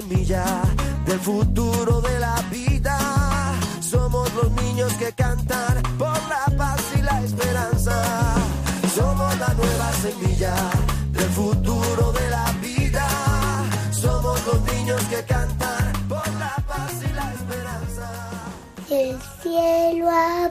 Semilla del futuro de la vida. Somos los niños que cantan por la paz y la esperanza. Somos la nueva semilla del futuro de la vida. Somos los niños que cantan por la paz y la esperanza. El cielo ha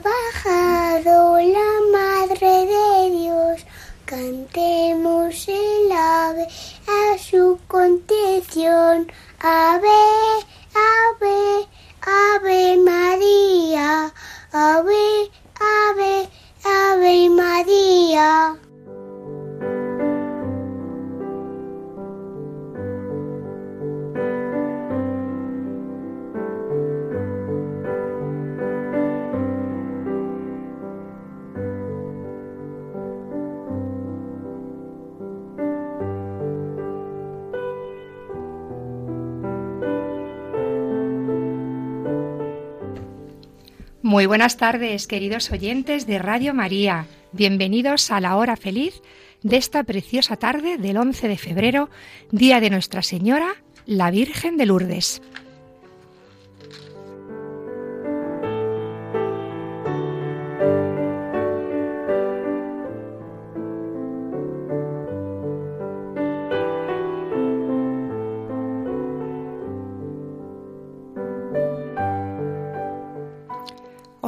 Muy buenas tardes, queridos oyentes de Radio María. Bienvenidos a la hora feliz de esta preciosa tarde del 11 de febrero, día de Nuestra Señora, la Virgen de Lourdes.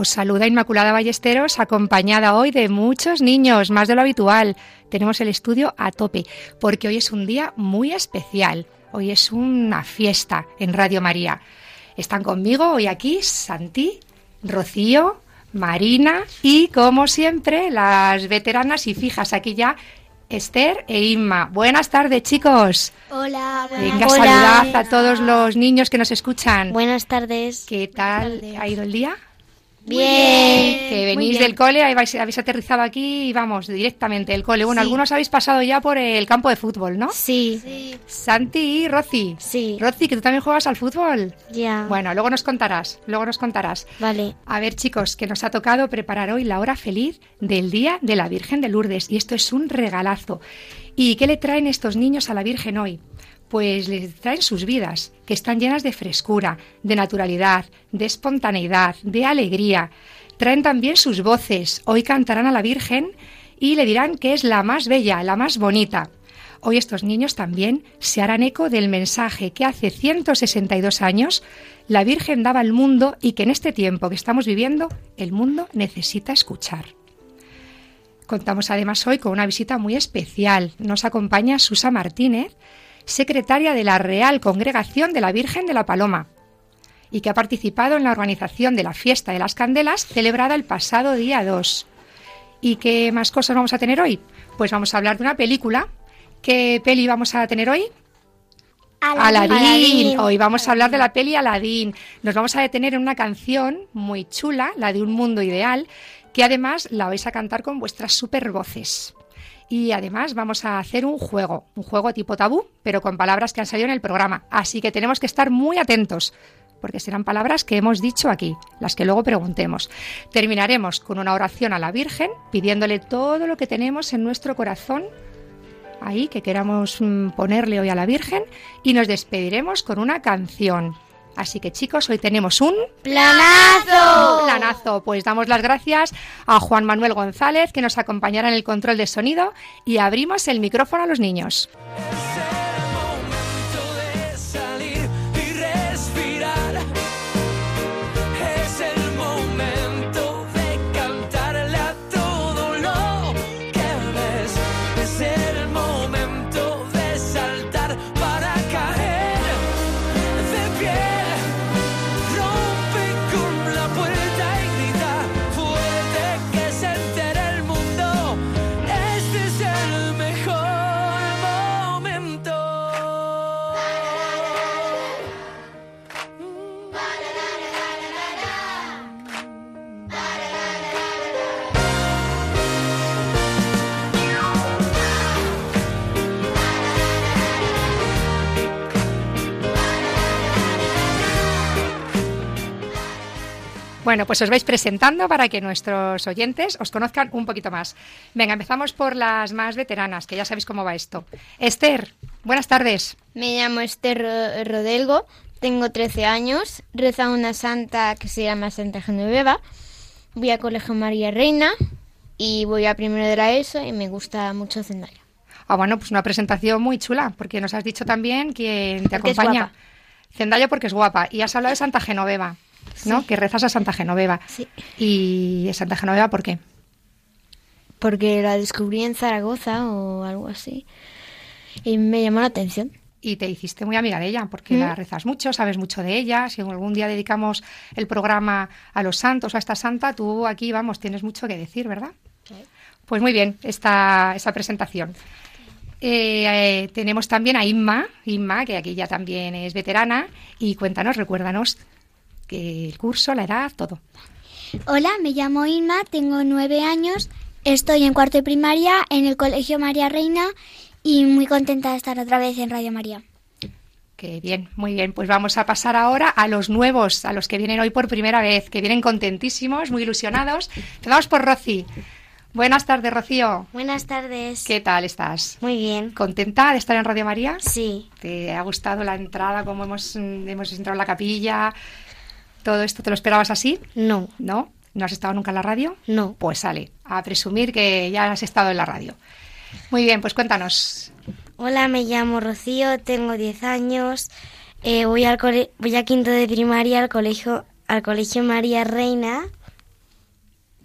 Os saluda Inmaculada Ballesteros, acompañada hoy de muchos niños, más de lo habitual. Tenemos el estudio a tope, porque hoy es un día muy especial. Hoy es una fiesta en Radio María. Están conmigo hoy aquí Santi, Rocío, Marina y, como siempre, las veteranas y fijas aquí ya, Esther e Inma. Buenas tardes, chicos. Hola, Venga, saludad a todos los niños que nos escuchan. Buenas tardes. ¿Qué tal ha ido el día? Bien. Que venís del cole, habéis, habéis aterrizado aquí y vamos, directamente del cole. Bueno, algunos habéis pasado ya por el campo de fútbol, ¿no? Sí. Santi y Rosy. Sí. Rosy, que tú también juegas al fútbol. Ya. Bueno, luego nos contarás, luego nos contarás. Vale. A ver, chicos, que nos ha tocado preparar hoy la hora feliz del Día de la Virgen de Lourdes y esto es un regalazo. ¿Y qué le traen estos niños a la Virgen hoy? Pues les traen sus vidas, que están llenas de frescura, de naturalidad, de espontaneidad, de alegría. Traen también sus voces. Hoy cantarán a la Virgen y le dirán que es la más bella, la más bonita. Hoy estos niños también se harán eco del mensaje que hace 162 años la Virgen daba al mundo y que en este tiempo que estamos viviendo el mundo necesita escuchar. Contamos además hoy con una visita muy especial. Nos acompaña Susa Martínez, secretaria de la Real Congregación de la Virgen de la Paloma, y que ha participado en la organización de la Fiesta de las Candelas celebrada el pasado día 2. ¿Y qué más cosas vamos a tener hoy? Pues vamos a hablar de una película. ¿Qué peli vamos a tener hoy? Aladín. Hoy vamos a hablar de la peli Aladín. Nos vamos a detener en una canción muy chula, la de Un Mundo Ideal, que además la vais a cantar con vuestras super voces. Y además vamos a hacer un juego, un juego tipo tabú, pero con palabras que han salido en el programa. Así que tenemos que estar muy atentos, porque serán palabras que hemos dicho aquí, las que luego preguntemos. Terminaremos con una oración a la Virgen, pidiéndole todo lo que tenemos en nuestro corazón, ahí que queramos mm, ponerle hoy a la Virgen, y nos despediremos con una canción. Así que chicos, hoy tenemos un ¡Planazo! un planazo. Pues damos las gracias a Juan Manuel González que nos acompañará en el control de sonido y abrimos el micrófono a los niños. Bueno, pues os vais presentando para que nuestros oyentes os conozcan un poquito más. Venga, empezamos por las más veteranas, que ya sabéis cómo va esto. Esther, buenas tardes. Me llamo Esther Ro- Rodelgo, tengo 13 años, rezo a una santa que se llama Santa Genoveva, voy a Colegio María Reina y voy a primero de la ESO y me gusta mucho Zendaya. Ah, bueno, pues una presentación muy chula, porque nos has dicho también quién te Porque acompaña. Zendaya porque es guapa. Y has hablado de Santa Genoveva, ¿no? Sí. Que rezas a Santa Genoveva. Sí. ¿Y Santa Genoveva por qué? Porque la descubrí en Zaragoza o algo así y me llamó la atención. Y te hiciste muy amiga de ella, porque Mm. la rezas mucho, sabes mucho de ella. Si algún día dedicamos el programa a los santos o a esta santa, tú aquí, vamos, tienes mucho que decir, ¿verdad? Pues muy bien, esta, esta presentación. Eh, eh, tenemos también a Inma, Inma, que aquí ya también es veterana, y cuéntanos, recuérdanos que el curso, la edad, todo. Hola, me llamo Inma, tengo nueve años, estoy en cuarto de primaria en el Colegio María Reina y muy contenta de estar otra vez en Radio María. Que bien, muy bien. Pues vamos a pasar ahora a los nuevos, a los que vienen hoy por primera vez, que vienen contentísimos, muy ilusionados. Empezamos por Rosy. Buenas tardes, Rocío. Buenas tardes. ¿Qué tal estás? Muy bien. ¿Contenta de estar en Radio María? Sí, ¿Te ha gustado la entrada, cómo hemos, hemos entrado en la capilla? ¿Todo esto te lo esperabas así? no, ¿No? ¿No has estado nunca en la radio? no. Pues sale, a presumir que ya has estado en la radio. Muy bien, pues cuéntanos. Hola, me llamo Rocío, tengo 10 años, eh, voy, al cole- voy a quinto de primaria al colegio, al colegio María Reina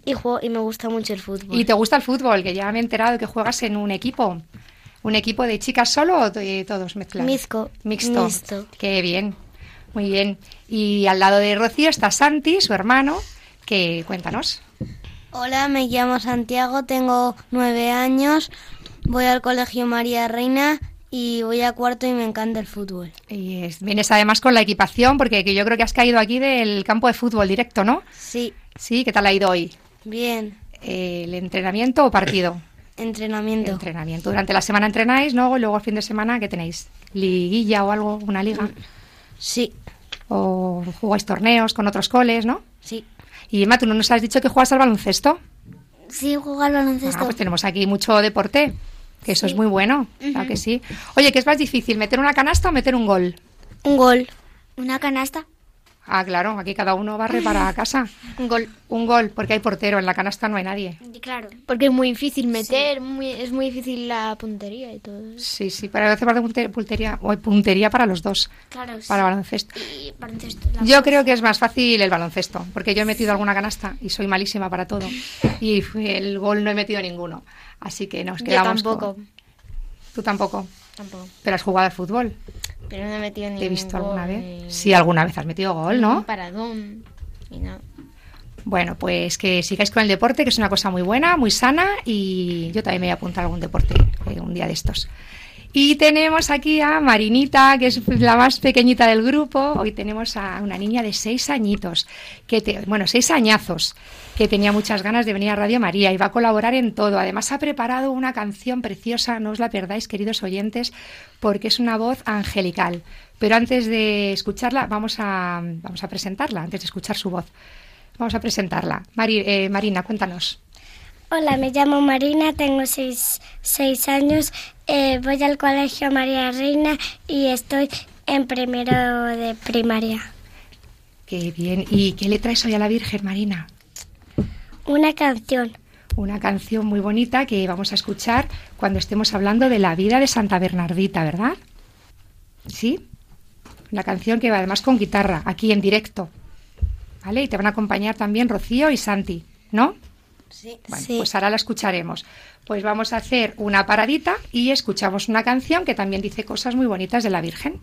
y, juego, y me gusta mucho el fútbol. ¿Y te gusta el fútbol? Que ya me he enterado que juegas en un equipo. ¿Un equipo de chicas solo o de todos mezclados? Mixto. Mixto. Mixto. Qué bien. Muy bien. Y al lado de Rocío está Santi, su hermano, que cuéntanos. Hola, me llamo Santiago, tengo nueve años, voy al colegio María Reina y voy a cuarto y me encanta el fútbol. Y es- vienes además con la equipación, porque que yo creo que has caído aquí del campo de fútbol directo, ¿no? Sí, Sí, ¿qué tal ha ido hoy? bien, Eh, ¿El entrenamiento o partido? entrenamiento. Entrenamiento. Durante la semana entrenáis, ¿no? Luego el fin de semana, ¿qué tenéis? ¿Liguilla o algo? ¿Una liga? Sí, ¿O jugáis torneos con otros coles, no? sí. Y Emma, ¿tú no nos has dicho que juegas al baloncesto? Sí, juego al baloncesto. Ah, pues tenemos aquí mucho deporte, que eso es muy bueno, claro que sí. Oye, ¿qué es más difícil, meter una canasta o meter un gol? Un gol. ¿Una canasta? Ah, claro, aquí cada uno barre para casa. Un gol. Un gol, porque hay portero, en la canasta no hay nadie. Claro. Porque es muy difícil meter, muy, es muy difícil la puntería y todo. Sí, sí, pero hace parte de punte- puntería, o hay puntería para los dos, Claro, sí. para baloncesto. Y baloncesto. la- Yo creo que es más fácil el baloncesto, porque yo he metido alguna canasta y soy malísima para todo. Y el gol no he metido ninguno. Así que nos Yo quedamos. tampoco. con- Tú tampoco. Tampoco. Pero has jugado al fútbol. Pero no he metido ni Te he visto alguna vez. ni- Sí, alguna vez has metido gol, Un ¿no? paradón. Y no. Bueno, pues que sigáis con el deporte, que es una cosa muy buena, muy sana, y yo también me voy a apuntar a algún deporte eh, un día de estos. Y tenemos aquí a Marinita, que es la más pequeñita del grupo. Hoy tenemos a una niña de seis añitos, que te- bueno, seis añazos, que tenía muchas ganas de venir a Radio María y va a colaborar en todo. Además ha preparado una canción preciosa, no os la perdáis, queridos oyentes, porque es una voz angelical. Pero antes de escucharla, vamos a, vamos a presentarla, antes de escuchar su voz. Vamos a presentarla. Mari- eh, Marina, cuéntanos. Hola, me llamo Marina, tengo seis, seis años, eh, voy al colegio María Reina y estoy en primero de primaria. Qué bien. ¿Y qué le traes hoy a la Virgen, Marina? Una canción. Una canción muy bonita que vamos a escuchar cuando estemos hablando de la vida de Santa Bernardita, ¿verdad? ¿Sí? La canción que va además con guitarra, aquí en directo. ¿Vale? Y te van a acompañar también Rocío y Santi, ¿no? Sí. Bueno, sí. pues ahora la escucharemos. Pues vamos a hacer una paradita y escuchamos una canción que también dice cosas muy bonitas de la Virgen.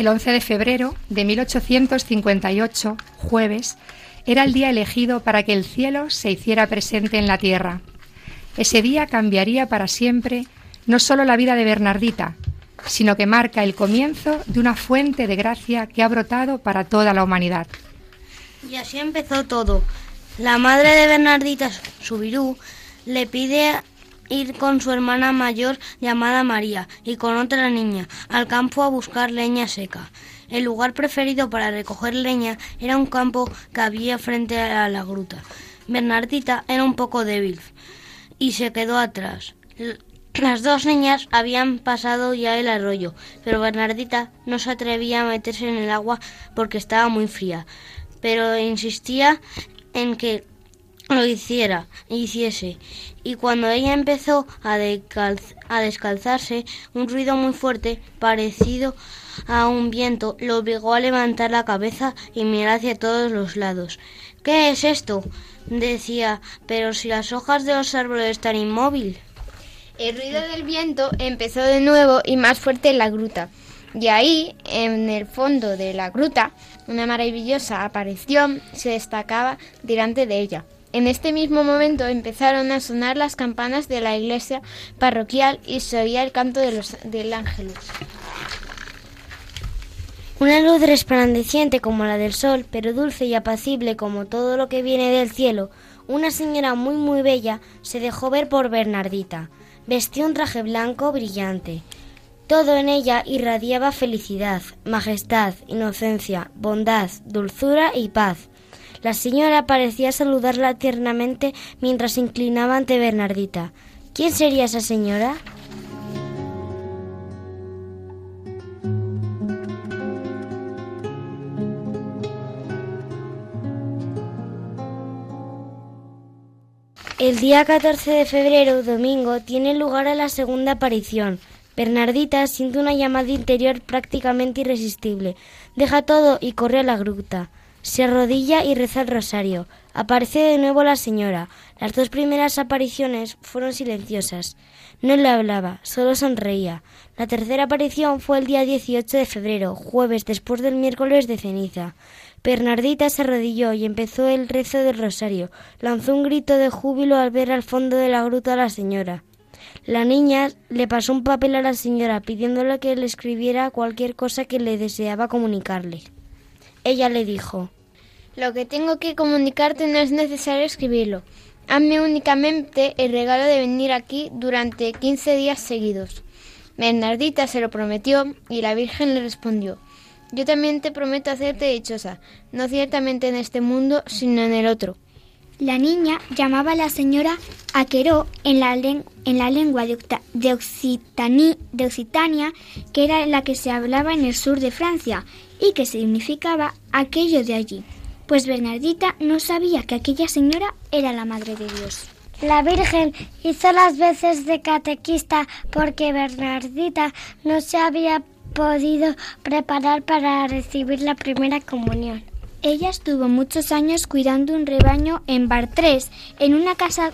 El 11 de febrero de 1858, jueves, era el día elegido para que el cielo se hiciera presente en la tierra. Ese día cambiaría para siempre no solo la vida de Bernardita, sino que marca el comienzo de una fuente de gracia que ha brotado para toda la humanidad. Y así empezó todo. La madre de Bernardita Subirú le pide ir con su hermana mayor llamada María y con otra niña al campo a buscar leña seca. El lugar preferido para recoger leña era un campo que había frente a la gruta. Bernardita era un poco débil y se quedó atrás. Las dos niñas habían pasado ya el arroyo, pero Bernardita no se atrevía a meterse en el agua porque estaba muy fría, pero insistía en que lo hiciera, hiciese. Y cuando ella empezó a, a descalzarse, un ruido muy fuerte, parecido a un viento, lo obligó a levantar la cabeza y mirar hacia todos los lados. ¿Qué es esto? decía, pero si las hojas de los árboles están inmóviles. El ruido del viento empezó de nuevo y más fuerte en la gruta. Y ahí, en el fondo de la gruta, una maravillosa aparición se destacaba delante de ella. En este mismo momento empezaron a sonar las campanas de la iglesia parroquial y se oía el canto de los, del ángelus. Una luz resplandeciente como la del sol, pero dulce y apacible como todo lo que viene del cielo, una señora muy muy bella se dejó ver por Bernardita. Vestía un traje blanco brillante. Todo en ella irradiaba felicidad, majestad, inocencia, bondad, dulzura y paz. La señora parecía saludarla tiernamente mientras se inclinaba ante Bernardita. ¿Quién sería esa señora? El día 14 de febrero, domingo, tiene lugar a la segunda aparición. Bernardita siente una llamada interior prácticamente irresistible. Deja todo y corre a la gruta. Se arrodilla y reza el rosario. Aparece de nuevo la señora. Las dos primeras apariciones fueron silenciosas. No le hablaba, solo sonreía. La tercera aparición fue el día 18 de febrero, jueves después del miércoles de ceniza. Bernardita se arrodilló y empezó el rezo del rosario. Lanzó un grito de júbilo al ver al fondo de la gruta a la señora. La niña le pasó un papel a la señora pidiéndole que le escribiera cualquier cosa que le deseaba comunicarle. Ella le dijo Lo que tengo que comunicarte no es necesario escribirlo. Hazme únicamente el regalo de venir aquí durante 15 días seguidos. Bernardita se lo prometió y la Virgen le respondió Yo también te prometo hacerte dichosa, no ciertamente en este mundo, sino en el otro. La niña llamaba a la señora Aqueró en la, len- en la lengua de, Octa- de Occitani- de Occitania, que era la que se hablaba en el sur de Francia y que significaba aquello de allí. Pues Bernardita no sabía que aquella señora era la Madre de Dios. La Virgen hizo las veces de catequista porque Bernardita no se había podido preparar para recibir la primera comunión. Ella estuvo muchos años cuidando un rebaño en Bartrés, en una casa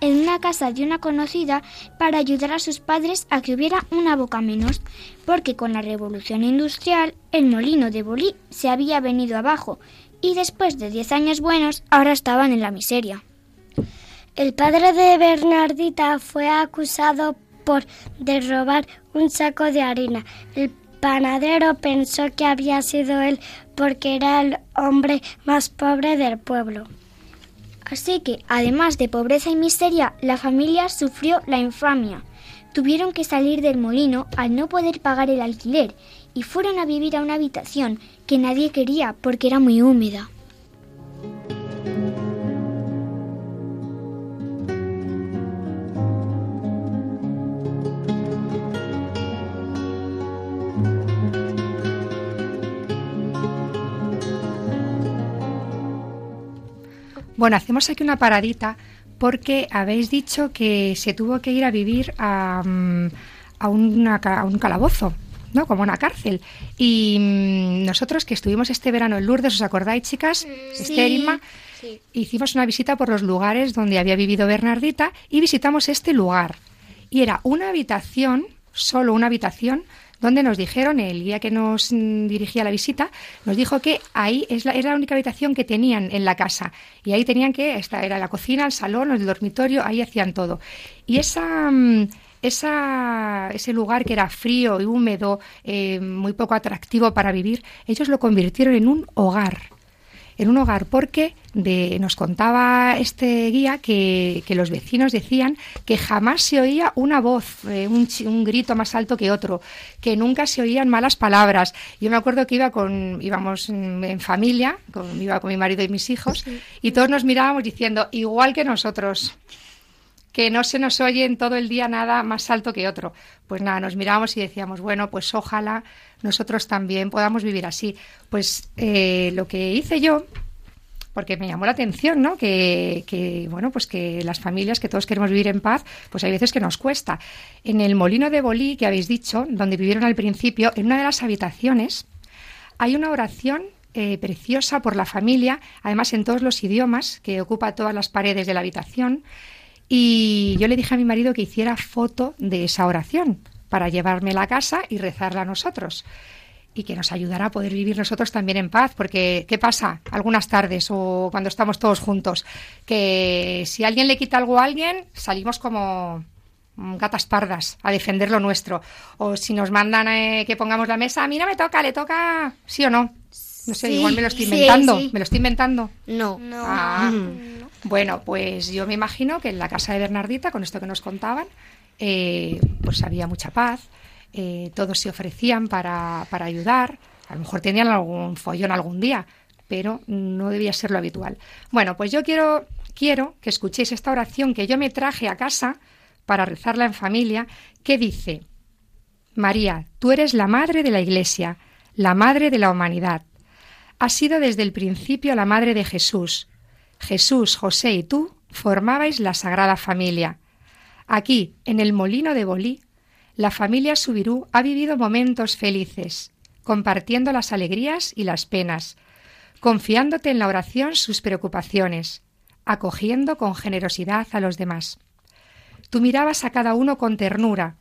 en una casa de una conocida, para ayudar a sus padres a que hubiera una boca menos, porque con la revolución industrial el molino de Bolí se había venido abajo y después de diez años buenos ahora estaban en la miseria. El padre de Bernardita fue acusado por de robar un saco de harina. Panadero pensó que había sido él porque era el hombre más pobre del pueblo. Así que, además de pobreza y miseria, la familia sufrió la infamia. Tuvieron que salir del molino al no poder pagar el alquiler y fueron a vivir a una habitación que nadie quería porque era muy húmeda. Bueno, hacemos aquí una paradita porque habéis dicho que se tuvo que ir a vivir a, mm, a, una a un calabozo, ¿no? Como una cárcel. Y mm, nosotros que estuvimos este verano en Lourdes, ¿os acordáis, chicas? Esther, Inma, hicimos una visita por los lugares donde había vivido Bernardita y visitamos este lugar. Y era una habitación, solo una habitación, donde nos dijeron, el guía que nos mm, dirigía la visita, nos dijo que ahí es la, era la única habitación que tenían en la casa. Y ahí tenían que, esta era la cocina, el salón, el dormitorio, ahí hacían todo. Y esa... Mm, esa, ese lugar que era frío y húmedo, eh, muy poco atractivo para vivir, ellos lo convirtieron en un hogar en un hogar porque de, nos contaba este guía que, los vecinos decían que jamás se oía una voz, eh, un, grito más alto que otro, que nunca se oían malas palabras. Yo me acuerdo que iba con, íbamos en familia, con, iba con mi marido y mis hijos, y todos nos mirábamos diciendo, igual que nosotros que no se nos oye en todo el día nada más alto que otro. Pues nada, nos mirábamos y decíamos, bueno, pues ojalá nosotros también podamos vivir así. Pues eh, lo que hice yo, porque me llamó la atención, ¿no? Que, bueno, pues que las familias, que todos queremos vivir en paz, pues hay veces que nos cuesta. En el molino de Bolí, que habéis dicho, donde vivieron al principio, en una de las habitaciones hay una oración eh, preciosa por la familia, además en todos los idiomas, que ocupa todas las paredes de la habitación. Y yo le dije a mi marido que hiciera foto de esa oración para llevarme a la casa y rezarla a nosotros. Y que nos ayudara a poder vivir nosotros también en paz, porque ¿qué pasa algunas tardes o cuando estamos todos juntos? Que si alguien le quita algo a alguien, salimos como gatas pardas a defender lo nuestro. O si nos mandan eh, que pongamos la mesa, a mí no me toca, le toca, sí o no. No sé, igual me lo estoy inventando. ¿Me lo estoy inventando? No. No. Ah. Bueno, pues yo me imagino que en la casa de Bernardita, con esto que nos contaban, eh, pues había mucha paz, eh, todos se ofrecían para, para ayudar, a lo mejor tenían algún follón algún día, pero no debía ser lo habitual. Bueno, pues yo quiero, quiero que escuchéis esta oración que yo me traje a casa para rezarla en familia, que dice, María, tú eres la madre de la Iglesia, la madre de la humanidad. Has sido desde el principio la madre de Jesús, Jesús, José y tú formabais la Sagrada Familia. Aquí, en el molino de Bolí, la familia Subirú ha vivido momentos felices, compartiendo las alegrías y las penas, confiándote en la oración sus preocupaciones, acogiendo con generosidad a los demás. Tú mirabas a cada uno con ternura,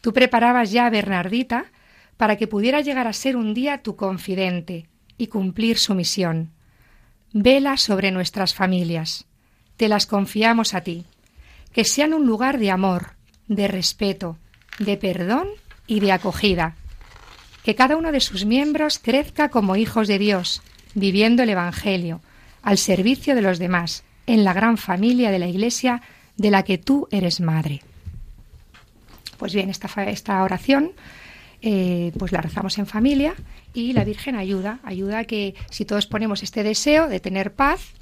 tú preparabas ya a Bernardita para que pudiera llegar a ser un día tu confidente y cumplir su misión. Vela sobre nuestras familias. Te las confiamos a ti. Que sean un lugar de amor, de respeto, de perdón y de acogida. Que cada uno de sus miembros crezca como hijos de Dios, viviendo el Evangelio, al servicio de los demás, en la gran familia de la Iglesia de la que tú eres madre. Pues bien, esta, esta oración eh, pues la rezamos en familia y la Virgen ayuda, ayuda a que si todos ponemos este deseo de tener paz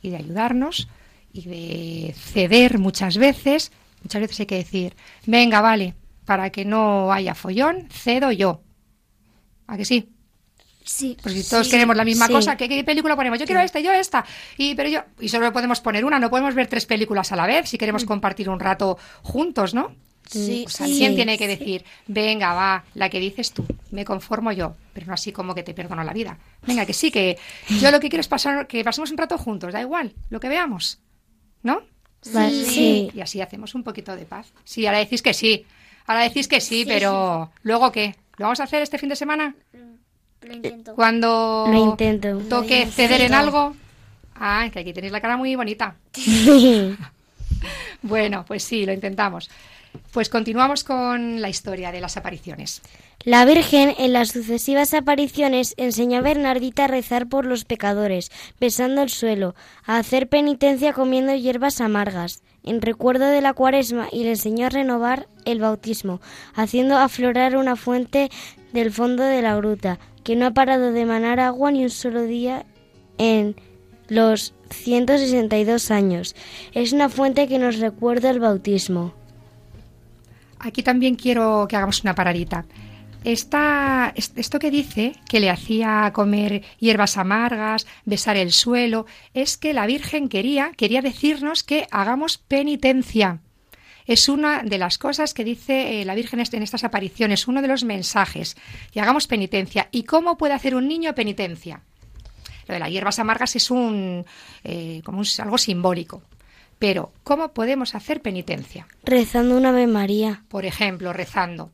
y de ayudarnos y de ceder muchas veces, muchas veces hay que decir, venga, vale, para que no haya follón, cedo yo. ¿A que sí? Sí. Pues si todos queremos la misma cosa, ¿qué, película ponemos? Yo quiero esta, yo esta. Y pero yo y solo podemos poner una, no podemos ver tres películas a la vez si queremos mm. compartir un rato juntos, ¿no? Sí, pues alguien tiene que decir, venga, va, la que dices tú, me conformo yo, pero no así como que te perdono la vida. Venga, que sí, que yo lo que quiero es pasar, que pasemos un rato juntos, da igual, lo que veamos, ¿no? Sí. Y así hacemos un poquito de paz. Sí, ahora decís que sí, ahora decís que sí, pero luego qué, ¿lo vamos a hacer este fin de semana? Lo intento. Cuando Lo intento. toque ceder en algo. Ah, que aquí tenéis la cara muy bonita. bueno, pues sí, lo intentamos. Pues continuamos con la historia de las apariciones. La Virgen en las sucesivas apariciones enseñó a Bernardita a rezar por los pecadores, besando el suelo, a hacer penitencia comiendo hierbas amargas, en recuerdo de la cuaresma, y le enseñó a renovar el bautismo, haciendo aflorar una fuente del fondo de la gruta, que no ha parado de manar agua ni un solo día en los 162 años. Es una fuente que nos recuerda el bautismo. Aquí también quiero que hagamos una paradita. Esto que dice que le hacía comer hierbas amargas, besar el suelo, es que la Virgen quería, quería decirnos que hagamos penitencia. Es una de las cosas que dice eh, la Virgen en estas apariciones, uno de los mensajes. Y hagamos penitencia. ¿Y cómo puede hacer un niño penitencia? Lo de las hierbas amargas es un, eh, como algo simbólico. Pero, ¿cómo podemos hacer penitencia? Rezando una Ave María. Por ejemplo, rezando.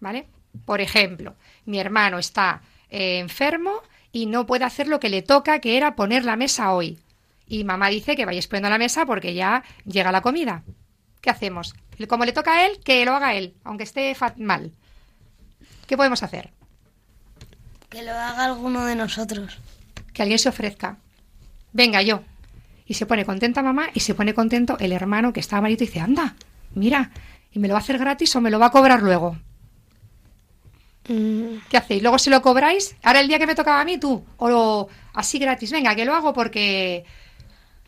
¿Vale? Por ejemplo, mi hermano está eh, enfermo y no puede hacer lo que le toca, que era poner la mesa hoy. Y mamá dice que vayáis poniendo la mesa porque ya llega la comida. ¿Qué hacemos? Como le toca a él, que lo haga él, aunque esté mal. ¿Qué podemos hacer? Que lo haga alguno de nosotros. Que alguien se ofrezca. Venga, yo. Y se pone contenta mamá y se pone contento el hermano que está malito y dice, anda, mira, ¿y me lo va a hacer gratis o me lo va a cobrar luego? Mm. ¿Qué hacéis? ¿Luego se lo cobráis? ¿Ahora el día que me tocaba a mí tú? ¿O así gratis? Venga, que lo hago porque,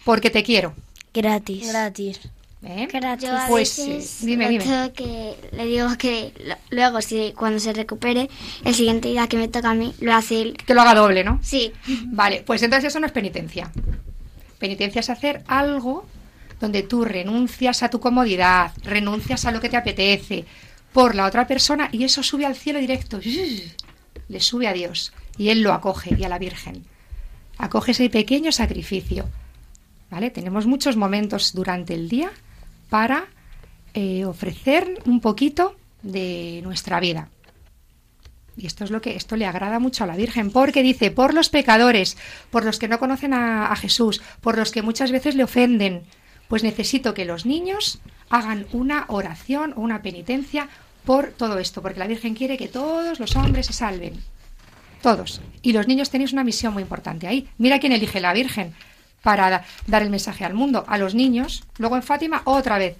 porque te quiero. Gratis. Gratis. ¿Eh? Yo a pues veces dime, dime. que le digo que luego si cuando se recupere el siguiente día que me toca a mí lo hace él. Que lo haga doble, ¿no? Sí. Vale, pues entonces eso no es penitencia. Penitencia es hacer algo donde tú renuncias a tu comodidad, renuncias a lo que te apetece por la otra persona y eso sube al cielo directo. Le sube a Dios y él lo acoge y a la Virgen. Acoge ese pequeño sacrificio. ¿Vale? Tenemos muchos momentos durante el día para eh, ofrecer un poquito de nuestra vida. Y esto es lo que esto le agrada mucho a la Virgen, porque dice, por los pecadores, por los que no conocen a, Jesús, por los que muchas veces le ofenden, pues necesito que los niños hagan una oración o una penitencia por todo esto, porque la Virgen quiere que todos los hombres se salven. Todos. Y los niños tenéis una misión muy importante ahí. Mira quién elige la Virgen para dar el mensaje al mundo, a los niños, luego en Fátima otra vez,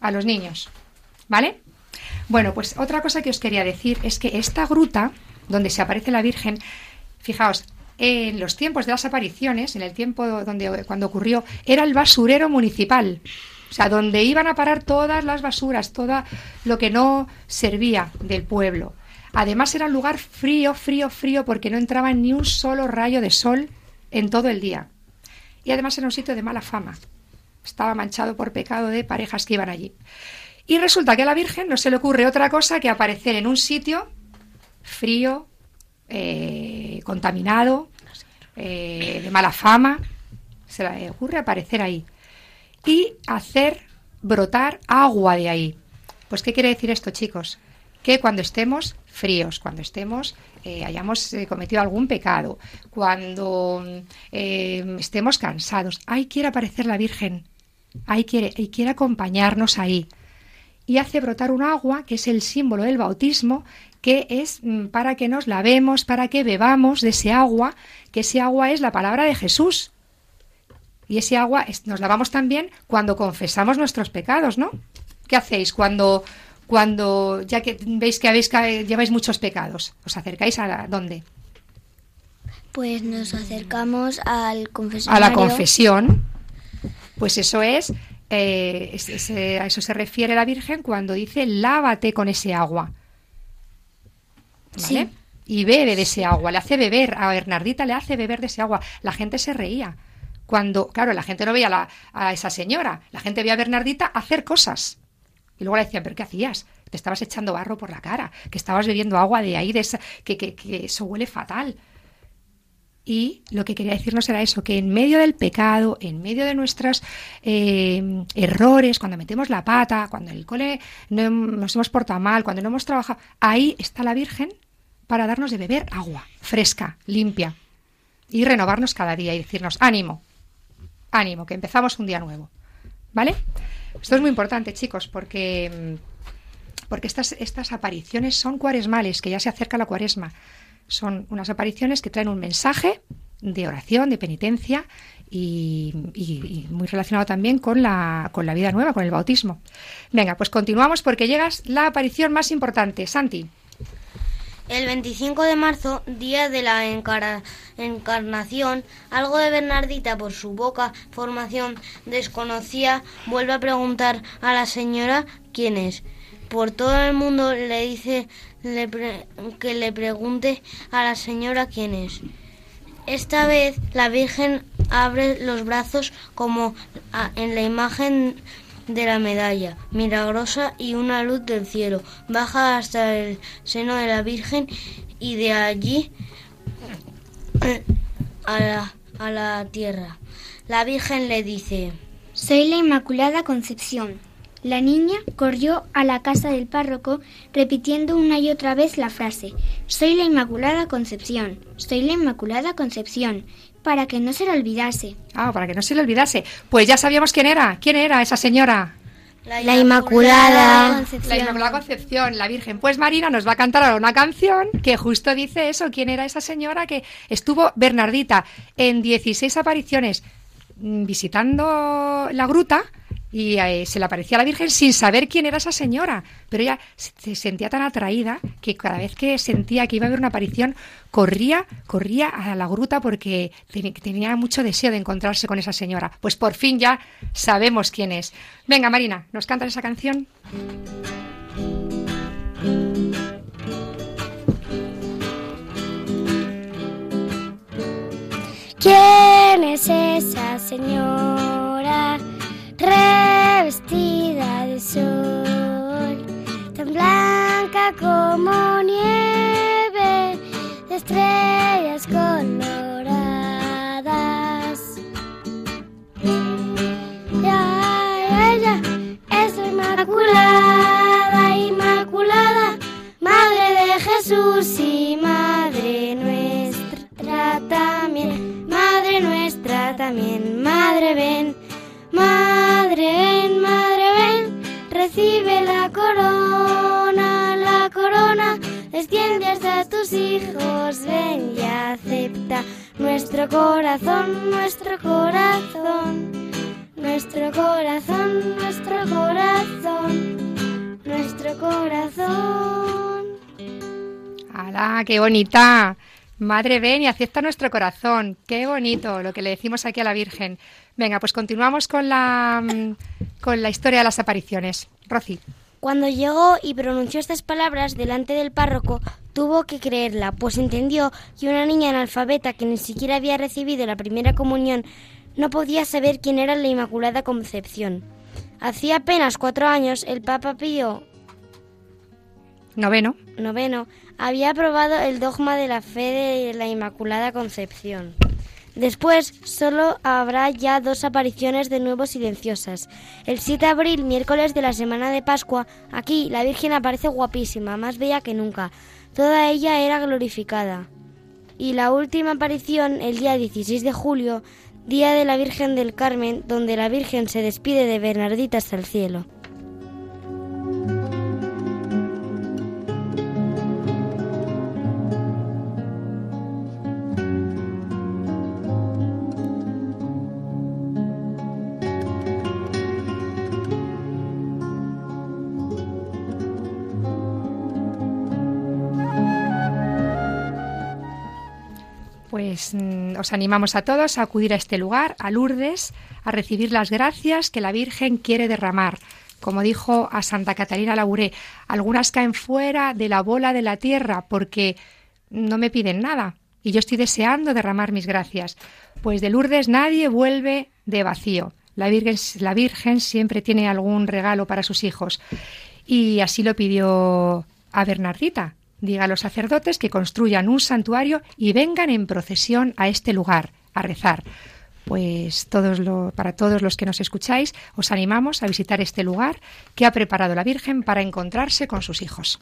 a los niños. ¿Vale? Bueno, pues otra cosa que os quería decir es que esta gruta donde se aparece la Virgen, fijaos, en los tiempos de las apariciones, en el tiempo donde cuando ocurrió, era el basurero municipal. O sea, donde iban a parar todas las basuras, todo lo que no servía del pueblo. Además era un lugar frío, frío, frío, porque no entraba ni un solo rayo de sol en todo el día y además era un sitio de mala fama. Estaba manchado por pecado de parejas que iban allí. Y resulta que a la Virgen no se le ocurre otra cosa que aparecer en un sitio frío, eh, contaminado, eh, de mala fama. Se le ocurre aparecer ahí. Y hacer brotar agua de ahí. Pues, ¿qué quiere decir esto, chicos? Que cuando estemos fríos, cuando estemos eh, hayamos eh, cometido algún pecado, cuando eh, estemos cansados. Ahí quiere aparecer la Virgen, ahí quiere, quiere acompañarnos ahí. Y hace brotar un agua, que es el símbolo del bautismo, que es mm, para que nos lavemos, para que bebamos de ese agua, que ese agua es la palabra de Jesús. Y ese agua nos lavamos también cuando confesamos nuestros pecados, ¿no? ¿Qué hacéis cuando cuando ya que veis que habéis lleváis muchos pecados, os acercáis a dónde? Pues nos acercamos al confesionario. A la confesión. Pues eso es, eh, a eso se refiere la Virgen cuando dice lávate con ese agua. ¿Vale? Y bebe de ese agua, le hace beber, a Bernardita le hace beber de ese agua. La gente se reía. Cuando, claro, la gente no veía a esa señora, la gente veía a Bernardita hacer cosas. Y luego le decían, ¿pero qué hacías? Te estabas echando barro por la cara, que estabas bebiendo agua de de esa, que, que, eso huele fatal. Y lo que quería decirnos era eso, que en medio del pecado, en medio de nuestros eh, errores, cuando metemos la pata, cuando el cole no nos hemos portado mal, cuando no hemos trabajado, ahí está la Virgen para darnos de beber agua fresca, limpia, y renovarnos cada día y decirnos, ánimo, ánimo, que empezamos un día nuevo. ¿Vale? Esto es muy importante, chicos, porque, porque estas, estas apariciones son cuaresmales, que ya se acerca la cuaresma. Son unas apariciones que traen un mensaje de oración, de penitencia y, y, muy relacionado también con la, con la vida nueva, con el bautismo. Venga, pues continuamos porque llegas la aparición más importante. Santi. El 25 de marzo, día de la encarnación, algo de Bernardita por su boca formación desconocía, vuelve a preguntar a la señora quién es. Por todo el mundo le dice que le pregunte a la señora quién es. Esta vez la Virgen abre los brazos como en la imagen de la medalla milagrosa y una luz del cielo baja hasta el seno de la Virgen y de allí eh, a la, a la tierra. La Virgen le dice, Soy la Inmaculada Concepción. La niña corrió a la casa del párroco repitiendo una y otra vez la frase Soy la Inmaculada Concepción, soy la Inmaculada Concepción, para que no se le olvidase. Ah, para que no se le olvidase. Pues ya sabíamos quién era. ¿Quién era esa señora? La, Inmaculada. La Inmaculada Concepción, la Virgen. Pues Marina nos va a cantar ahora una canción que justo dice eso. ¿Quién era esa señora que estuvo Bernardita en 16 apariciones mm, visitando la gruta? Y eh, se le aparecía a la Virgen sin saber quién era esa señora. Pero ella se sentía tan atraída que cada vez que sentía que iba a haber una aparición, corría, corría a la gruta porque tenía mucho deseo de encontrarse con esa señora. Pues por fin ya sabemos quién es. Venga, Marina, ¿nos cantas esa canción? ¿Quién es esa señora? Revestida de sol, tan blanca como nuestro corazón, nuestro corazón, nuestro corazón, nuestro corazón, nuestro corazón. ¡Hala, qué bonita! Madre, ven y acepta nuestro corazón. Qué bonito lo que le decimos aquí a la Virgen. Venga, pues continuamos con la, mm, con la historia de las apariciones. Rosy. Cuando llegó y pronunció estas palabras delante del párroco, tuvo que creerla, pues entendió que una niña analfabeta que ni siquiera había recibido la primera comunión no podía saber quién era la Inmaculada Concepción. Hacía apenas cuatro años el Papa Pío noveno noveno había aprobado el dogma de la fe de la Inmaculada Concepción. Después solo habrá ya dos apariciones de nuevo silenciosas. El 7 de abril, miércoles de la semana de Pascua, aquí la Virgen aparece guapísima, más bella que nunca. Toda ella era glorificada. Y la última aparición el día 16 de julio, día de la Virgen del Carmen, donde la Virgen se despide de Bernardita hasta el cielo. Os animamos a todos a acudir a este lugar, a Lourdes, a recibir las gracias que la Virgen quiere derramar. Como dijo a Santa Catalina Laburé, algunas caen fuera de la bola de la tierra porque no me piden nada y yo estoy deseando derramar mis gracias. Pues de Lourdes nadie vuelve de vacío. La Virgen, la Virgen siempre tiene algún regalo para sus hijos. Y así lo pidió a Bernardita, diga a los sacerdotes que construyan un santuario y vengan en procesión a este lugar a rezar. Pues todos lo, para todos los que nos escucháis, os animamos a visitar este lugar que ha preparado la Virgen para encontrarse con sus hijos.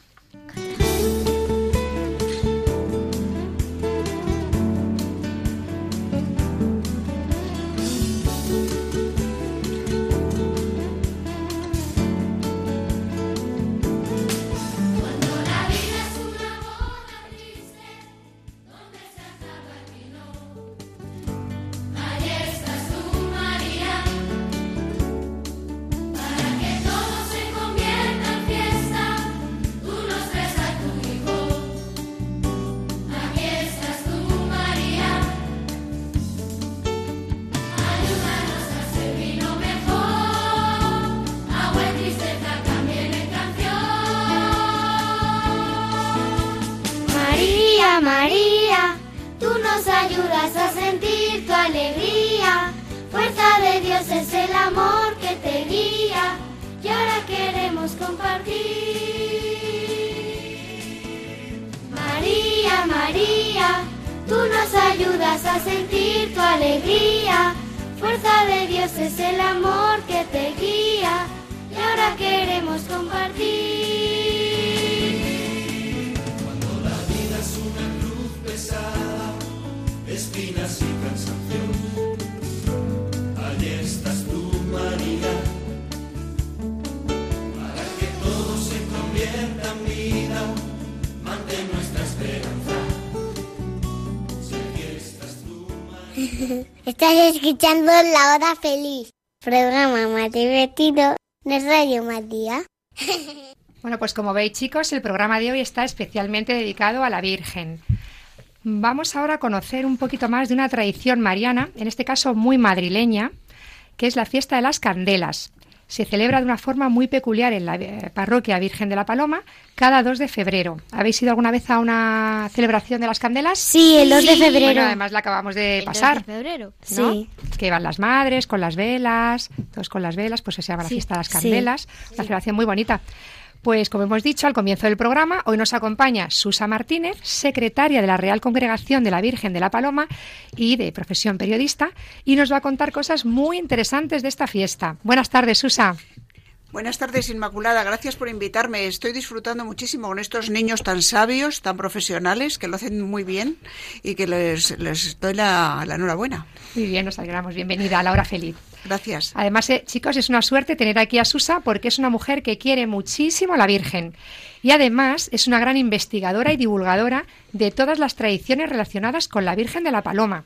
Tu alegría. Fuerza de Dios es el amor que te guía y ahora queremos compartir. María, María, tú nos ayudas a sentir tu alegría. Fuerza de Dios es el amor que te guía y ahora queremos compartir. Estás escuchando La Hora Feliz, programa más divertido de Radio María. Bueno, pues como veis chicos, el programa de hoy está especialmente dedicado a la Virgen. Vamos ahora a conocer un poquito más de una tradición mariana, en este caso muy madrileña, que es la fiesta de las candelas. Se celebra de una forma muy peculiar en la eh, parroquia Virgen de la Paloma cada 2 de febrero. ¿Habéis ido alguna vez a una celebración de las candelas? Sí, el 2 de febrero. Bueno, además la acabamos de El 2 pasar. de febrero. ¿no? Sí. Que van las madres con las velas, todos con las velas, pues se llama la fiesta de las sí. candelas, una celebración muy bonita. Pues como hemos dicho al comienzo del programa, hoy nos acompaña Susa Martínez, secretaria de la Real Congregación de la Virgen de la Paloma y de profesión periodista, y nos va a contar cosas muy interesantes de esta fiesta. Buenas tardes, Susa. Buenas tardes, Inmaculada. Gracias por invitarme. Estoy disfrutando muchísimo con estos niños tan sabios, tan profesionales, que lo hacen muy bien y que les, les doy la, la enhorabuena. Muy bien, nos alegramos. Bienvenida a la hora feliz. Gracias. Además, eh, chicos, es una suerte tener aquí a Susa porque es una mujer que quiere muchísimo a la Virgen. Y además es una gran investigadora y divulgadora de todas las tradiciones relacionadas con la Virgen de la Paloma,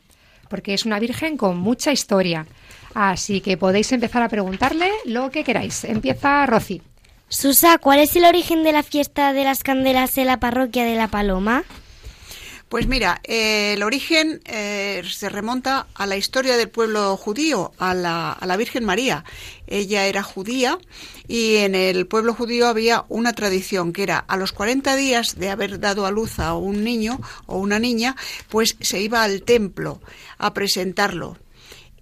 porque es una Virgen con mucha historia. Así que podéis empezar a preguntarle lo que queráis. Empieza Rosy. Susa, ¿cuál es el origen de la fiesta de las candelas en la parroquia de la Paloma? Pues mira, eh, el origen eh, se remonta a la historia del pueblo judío, a la, a la Virgen María. Ella era judía y en el pueblo judío había una tradición que era a los 40 días de haber dado a luz a un niño o una niña, pues se iba al templo a presentarlo.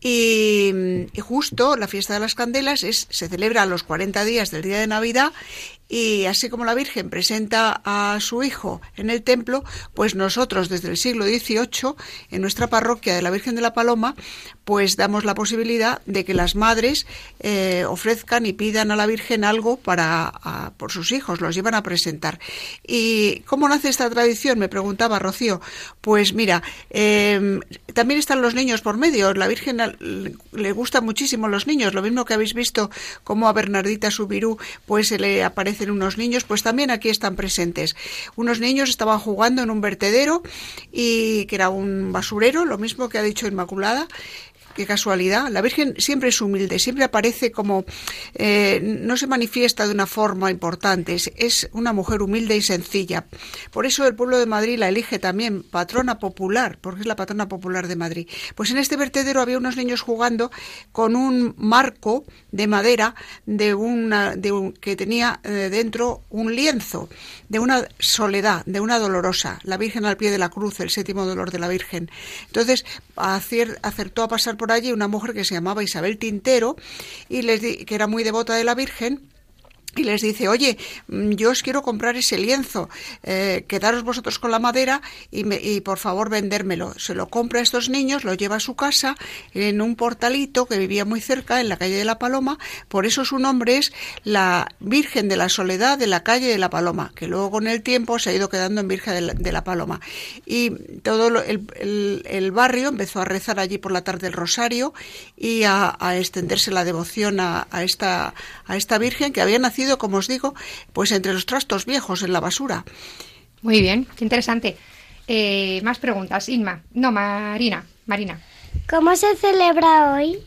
Y, y justo la fiesta de las candelas es, se celebra a los 40 días del día de Navidad y así como la Virgen presenta a su hijo en el templo, pues nosotros desde el siglo XVIII en nuestra parroquia de la Virgen de la Paloma, pues damos la posibilidad de que las madres eh, ofrezcan y pidan a la Virgen algo para por sus hijos, los llevan a presentar. ¿Y cómo nace esta tradición? Me preguntaba Rocío. Pues mira, eh, también están los niños por medio. La Virgen le gustan muchísimo los niños, lo mismo que habéis visto como a Bernardita Subirú, pues se le aparecen unos niños, pues también aquí están presentes. Unos niños estaban jugando en un vertedero y que era un basurero, lo mismo que ha dicho Inmaculada. Qué casualidad. La Virgen siempre es humilde, siempre aparece como, eh, no se manifiesta de una forma importante, es, una mujer humilde y sencilla. Por eso el pueblo de Madrid la elige también patrona popular, porque es la patrona popular de Madrid. Pues en este vertedero había unos niños jugando con un marco de madera de una, de un, que tenía eh, dentro un lienzo de una soledad, de una dolorosa, la Virgen al pie de la cruz, el séptimo dolor de la Virgen. Entonces acertó a pasar por allí una mujer que se llamaba Isabel Tintero y les di- que era muy devota de la Virgen y les dice, oye, mm, yo os quiero comprar ese lienzo, eh, quedaros vosotros con la madera y, me- y por favor vendérmelo. Se lo compra a estos niños, lo lleva a su casa en un portalito que vivía muy cerca, en la calle de la Paloma, por eso su nombre es la Virgen de la Soledad de la calle de la Paloma, que luego con el tiempo se ha ido quedando en Virgen de la, de la Paloma. Y todo lo- el, barrio empezó a rezar allí por la tarde el rosario y a, a extenderse la devoción a, a esta, a esta Virgen que había nacido, como os digo, pues entre los trastos viejos en la basura. Muy bien, qué interesante. Eh, más preguntas. Inma. No, Marina. Marina. ¿Cómo se celebra hoy?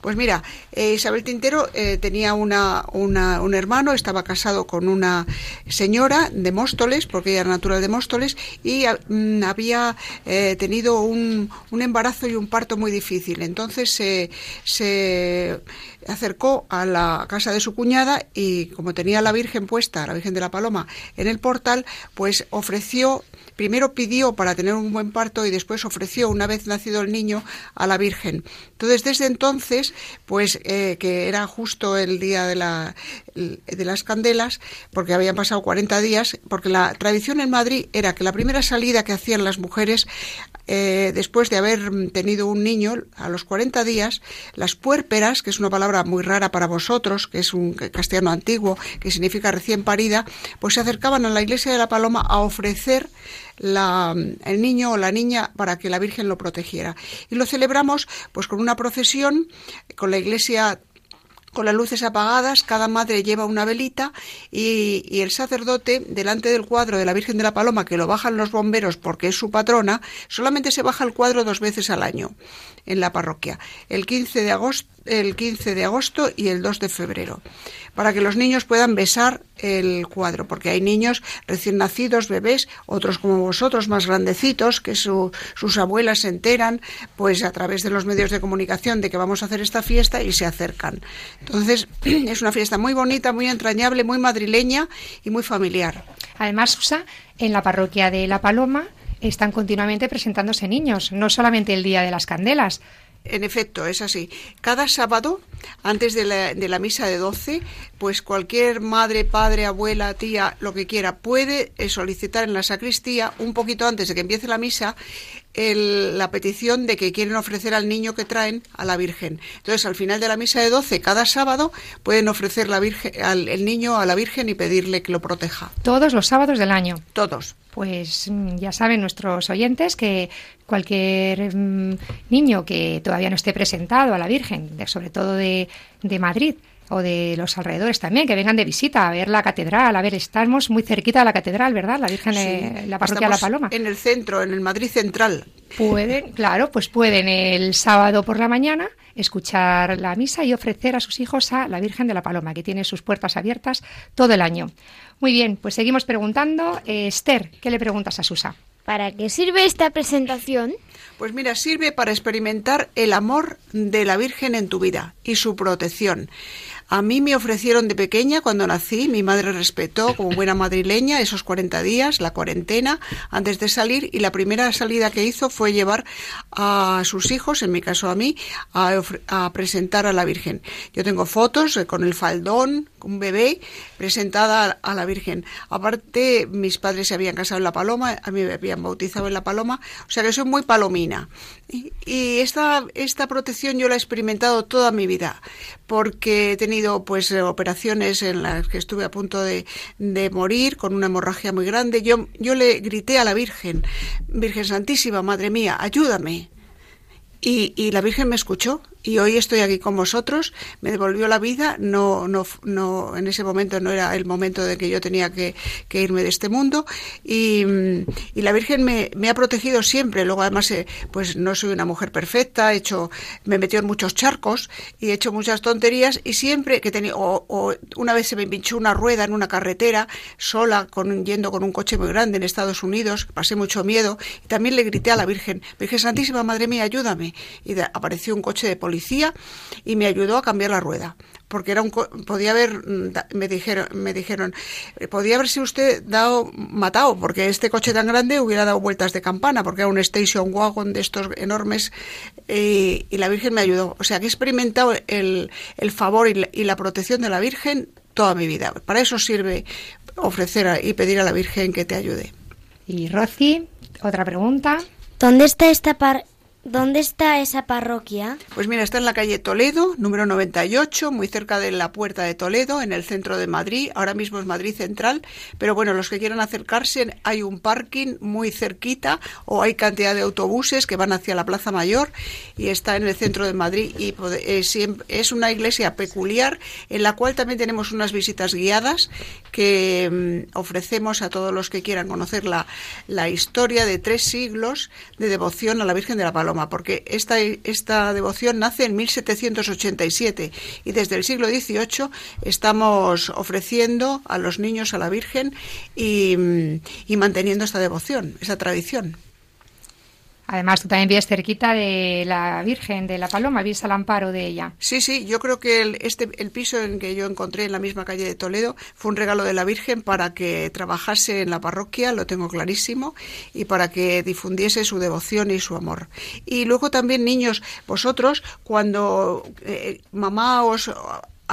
Pues mira, eh, Isabel Tintero eh, tenía una, una- un hermano, estaba casado con una señora de Móstoles, porque ella era natural de Móstoles, y ah, mm, había eh, tenido un, un embarazo y un parto muy difícil. Entonces se- se acercó a la casa de su cuñada y como tenía la Virgen puesta, la Virgen de la Paloma, en el portal, pues ofreció, primero pidió para tener un buen parto y después ofreció, una vez nacido el niño, a la Virgen. Entonces, desde entonces, pues eh, que era justo el día de, la, de las candelas, porque habían pasado 40 días, porque la tradición en Madrid era que la primera salida que hacían las mujeres eh, después de haber tenido un niño, a los 40 días, las puérperas, que es una palabra muy rara para vosotros, que es un castellano antiguo, que significa recién parida, pues se acercaban a la iglesia de la Paloma a ofrecer el niño o la niña para que la Virgen lo protegiera. Y lo celebramos pues con una procesión, con la iglesia con las luces apagadas, cada madre lleva una velita y, y, el sacerdote, delante del cuadro de la Virgen de la Paloma, que lo bajan los bomberos porque es su patrona, solamente se baja el cuadro dos veces al año en la parroquia, el 15 de agosto, el 15 de agosto y el 2 de febrero, para que los niños puedan besar el cuadro, porque hay niños recién nacidos, bebés, otros como vosotros, más grandecitos, que su, sus abuelas se enteran, pues a través de los medios de comunicación de que vamos a hacer esta fiesta y se acercan. Entonces, es una fiesta muy bonita, muy entrañable, muy madrileña y muy familiar. Además, en la parroquia de La Paloma, están continuamente presentándose niños, no solamente el Día de las Candelas. En efecto, es así. Cada sábado, antes de la, de la, misa de 12, pues cualquier madre, padre, abuela, tía, lo que quiera, puede eh, solicitar en la sacristía, un poquito antes de que empiece la misa, el, la petición de que quieren ofrecer al niño que traen a la Virgen. Entonces, al final de la misa de 12, cada sábado, pueden ofrecer la virgen, al el niño a la Virgen y pedirle que lo proteja. Todos los sábados del año. Todos. Pues ya saben nuestros oyentes que cualquier mmm, niño que todavía no esté presentado a la Virgen, de, sobre todo de, de Madrid, o de los alrededores también, que vengan de visita a ver la catedral, a ver, estamos muy cerquita de la catedral, ¿verdad? La Virgen, sí, de, la parroquia de La Paloma. En el centro, en el Madrid central. Pueden, claro, pues pueden el sábado por la mañana escuchar la misa y ofrecer a sus hijos a la Virgen de la Paloma, que tiene sus puertas abiertas todo el año. Muy bien, pues seguimos preguntando. Eh, Esther, ¿qué le preguntas a Susa? ¿Para qué sirve esta presentación? Pues mira, sirve para experimentar el amor de la Virgen en tu vida y su protección. A mí me ofrecieron de pequeña, cuando nací, mi madre respetó como buena madrileña esos 40 días, la cuarentena, antes de salir, y la primera salida que hizo fue llevar a sus hijos, en mi caso a mí, a, presentar a la Virgen. Yo tengo fotos con el faldón, un bebé, presentada a la Virgen. Aparte, mis padres se habían casado en La Paloma, a mí me habían bautizado en La Paloma, o sea que soy muy palomina. Y, esta, esta protección yo la he experimentado toda mi vida, porque he tenido pues operaciones en las que estuve a punto de, de morir con una hemorragia muy grande. Yo, yo le grité a la Virgen, Virgen Santísima, Madre mía, ayúdame. Y, y, la Virgen me escuchó y hoy estoy aquí con vosotros. Me devolvió la vida. No, no, no, en ese momento no era el momento de que yo tenía que, que irme de este mundo. Y, y la Virgen me, me, ha protegido siempre. Luego, además, eh, pues no soy una mujer perfecta. He hecho, me metió en muchos charcos y he hecho muchas tonterías. Y siempre que tenía, o, o, una vez se me pinchó una rueda en una carretera sola, con, yendo con un coche muy grande en Estados Unidos. Pasé mucho miedo. Y también le grité a la Virgen, Virgen Santísima, Madre mía, ayúdame. Y de, apareció un coche de policía policía y me ayudó a cambiar la rueda porque era un podía haber me dijeron me dijeron podía haberse usted dado matado porque este coche tan grande hubiera dado vueltas de campana porque era un station wagon de estos enormes eh, y la Virgen me ayudó. O sea que he experimentado el, el favor y la, y la, protección de la Virgen toda mi vida. Para eso sirve ofrecer a, y pedir a la Virgen que te ayude. Y Rosy otra pregunta. ¿Dónde está esta par ¿Dónde está esa parroquia? Pues mira, está en la calle Toledo, número 98, muy cerca de la Puerta de Toledo, en el centro de Madrid. Ahora mismo es Madrid Central, pero bueno, los que quieran acercarse, hay un parking muy cerquita o hay cantidad de autobuses que van hacia la Plaza Mayor y está en el centro de Madrid. Y es una iglesia peculiar en la cual también tenemos unas visitas guiadas que mm, ofrecemos a todos los que quieran conocer la, la historia de tres siglos de devoción a la Virgen de la Paloma porque esta, esta devoción nace en 1787 y desde el siglo XVIII estamos ofreciendo a los niños a la Virgen y, y manteniendo esta devoción, esa tradición. Además, tú también vives cerquita de la Virgen de la Paloma, vives al amparo de ella. Sí, sí, yo creo que el, este, el piso en que yo encontré en la misma calle de Toledo fue un regalo de la Virgen para que trabajase en la parroquia, lo tengo clarísimo, y para que difundiese su devoción y su amor. Y luego también, niños, vosotros, cuando eh, mamá os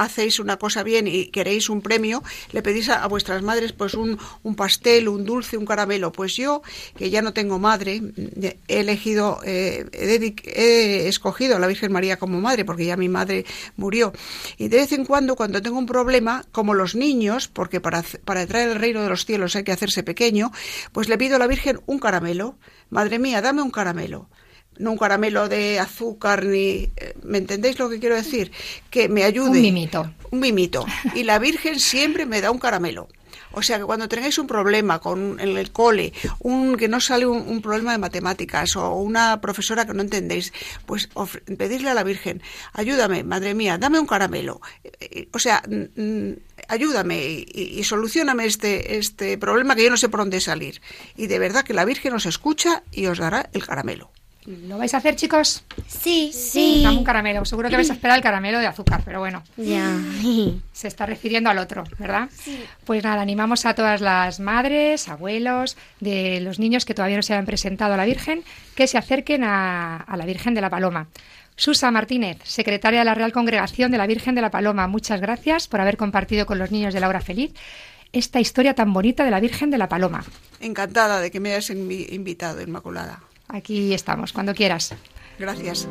hacéis una cosa bien y queréis un premio, le pedís a, vuestras madres pues un, pastel, un dulce, un caramelo. Pues yo, que ya no tengo madre, he elegido, eh, he, escogido a la Virgen María como madre, porque ya mi madre murió. Y de vez en cuando, cuando tengo un problema, como los niños, porque para, para entrar el reino de los cielos hay que hacerse pequeño, pues le pido a la Virgen un caramelo. Madre mía, dame un caramelo no un caramelo de azúcar ni... Eh, ¿Me entendéis lo que quiero decir? Que me ayude. Un mimito. Un mimito. Y la Virgen siempre me da un caramelo. O sea que cuando tengáis un problema con en el cole, un que no sale un, problema de matemáticas o una profesora que no entendéis, pues pedirle a la Virgen, ayúdame, madre mía, dame un caramelo. Eh, eh, o sea, ayúdame y, y, solucioname este, este problema que yo no sé por dónde salir. Y de verdad que la Virgen os escucha y os dará el caramelo. ¿Lo vais a hacer, chicos? Sí, sí. Dame un caramelo. Seguro que vais a esperar el caramelo de azúcar, pero bueno. Ya. Se está refiriendo al otro, ¿verdad? Sí. Pues nada, animamos a todas las madres, abuelos, de los niños que todavía no se han presentado a la Virgen, que se acerquen a, a la Virgen de la Paloma. Susa Martínez, secretaria de la Real Congregación de la Virgen de la Paloma, muchas gracias por haber compartido con los niños de la hora feliz esta historia tan bonita de la Virgen de la Paloma. Encantada de que me hayas invitado, Inmaculada. Aquí estamos, cuando quieras. Gracias.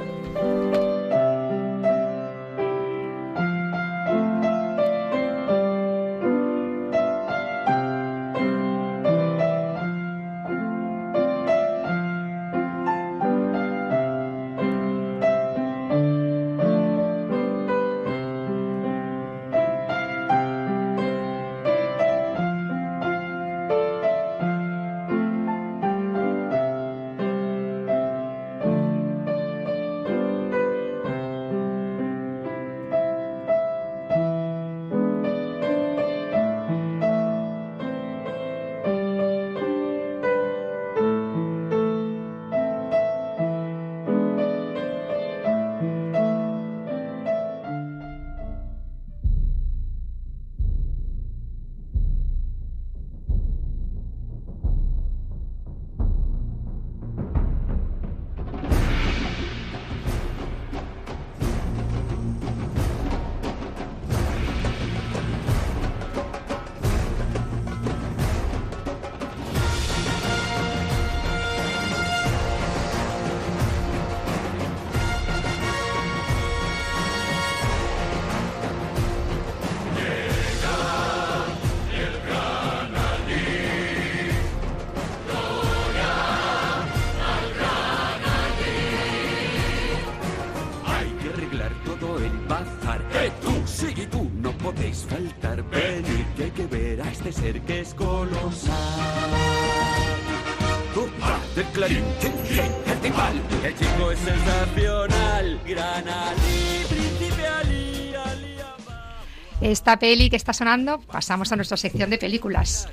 Esta peli que está sonando, pasamos a nuestra sección de películas.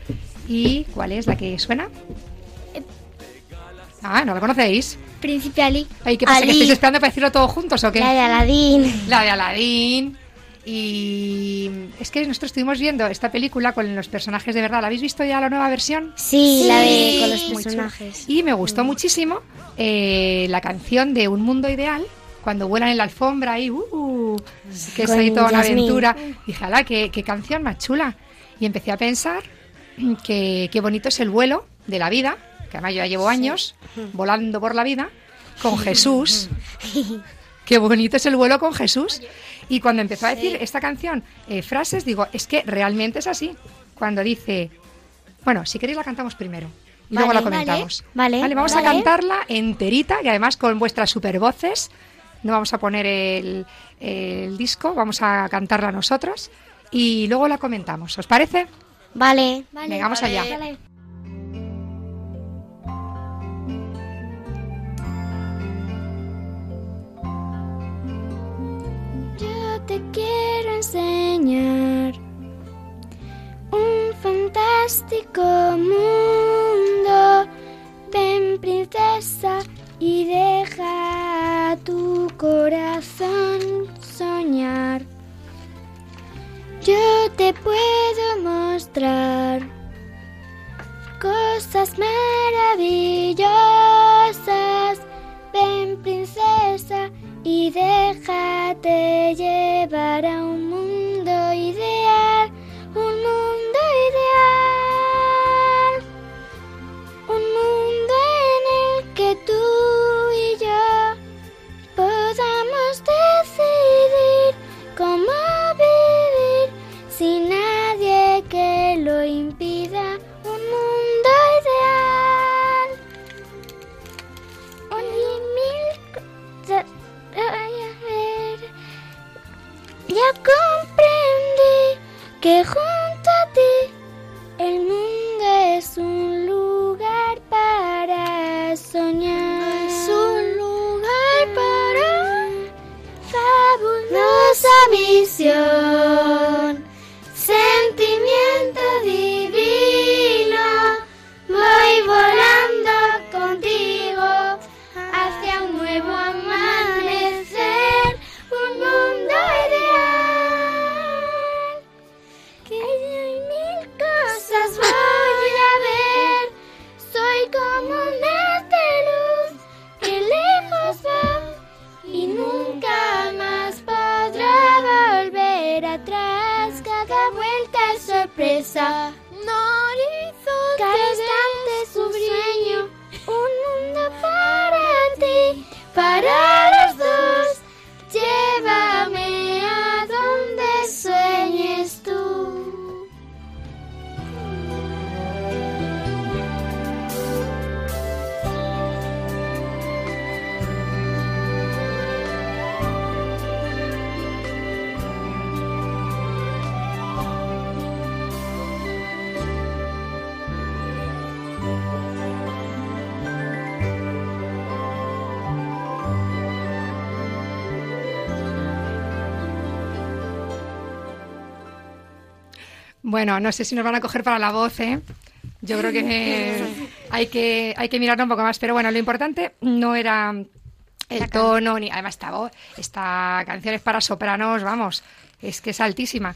¿Y cuál es la que suena? Ah, ¿no la conocéis? Príncipe Ali. Ay, ¿qué pasa? ¿Que estáis esperando para decirlo todos juntos o qué? La de Aladín. La de Aladín. Y es que nosotros estuvimos viendo esta película con los personajes de verdad. ¿La habéis visto ya la nueva versión? Sí, la de con los personajes. Y me gustó muchísimo eh, la canción de Un Mundo Ideal, cuando vuelan en la alfombra y uh, uh, que es ahí toda una aventura. Dije, ala, qué, qué canción más chula. Y empecé a pensar que qué bonito es el vuelo de la vida, que además yo ya llevo años volando por la vida, con Jesús. qué bonito es el vuelo con Jesús. Y cuando empezó a decir esta canción eh, frases, digo, es que realmente es así. Cuando dice, bueno, si queréis la cantamos primero. Y luego la comentamos. Vale, vale vamos a cantarla enterita y además con vuestras super voces no vamos a poner el, disco, vamos a cantarla nosotros y luego la comentamos. ¿Os parece? Vale. vale vamos allá. Yo te quiero enseñar un fantástico mundo. Ven, princesa, y deja a tu corazón soñar. Yo te puedo mostrar cosas maravillosas. Ven princesa y déjate llevar a un mundo ideal, un mundo ideal. Bueno, no sé si nos van a coger para la voz, ¿eh? Yo creo que hay que hay que mirarlo un poco más, pero bueno, lo importante no era el tono ni además esta voz, esta canción es para sopranos, vamos, es que es altísima,